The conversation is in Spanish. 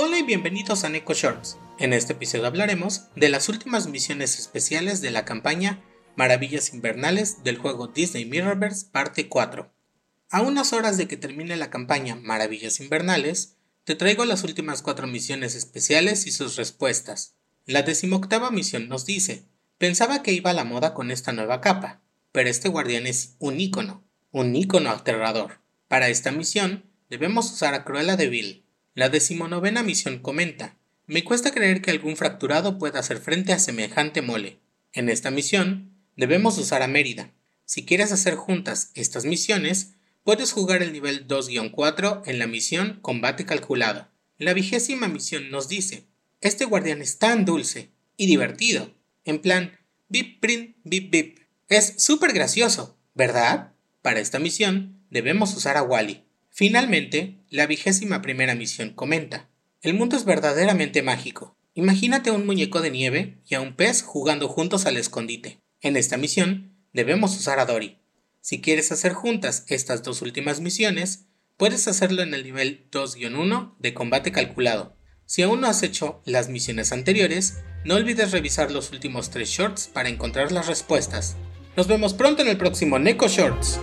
Hola y bienvenidos a Neko Shorts. En este episodio hablaremos de las últimas misiones especiales de la campaña Maravillas Invernales del juego Disney Mirrorverse parte 4. A unas horas de que termine la campaña Maravillas Invernales, te traigo las últimas cuatro misiones especiales y sus respuestas. La decimoctava misión nos dice, pensaba que iba a la moda con esta nueva capa, pero este guardián es un ícono, un ícono aterrador. Para esta misión, debemos usar a Cruella de Vil. La decimonovena misión comenta, me cuesta creer que algún fracturado pueda hacer frente a semejante mole. En esta misión, debemos usar a Mérida. Si quieres hacer juntas estas misiones, puedes jugar el nivel 2-4 en la misión Combate Calculado. La vigésima misión nos dice, este guardián es tan dulce y divertido, en plan, bip print bip bip. Es súper gracioso, ¿verdad? Para esta misión, debemos usar a Wally. Finalmente, la vigésima primera misión comenta, el mundo es verdaderamente mágico. Imagínate un muñeco de nieve y a un pez jugando juntos al escondite. En esta misión, debemos usar a Dory. Si quieres hacer juntas estas dos últimas misiones, puedes hacerlo en el nivel 2-1 de combate calculado. Si aún no has hecho las misiones anteriores, no olvides revisar los últimos tres shorts para encontrar las respuestas. Nos vemos pronto en el próximo Neko Shorts.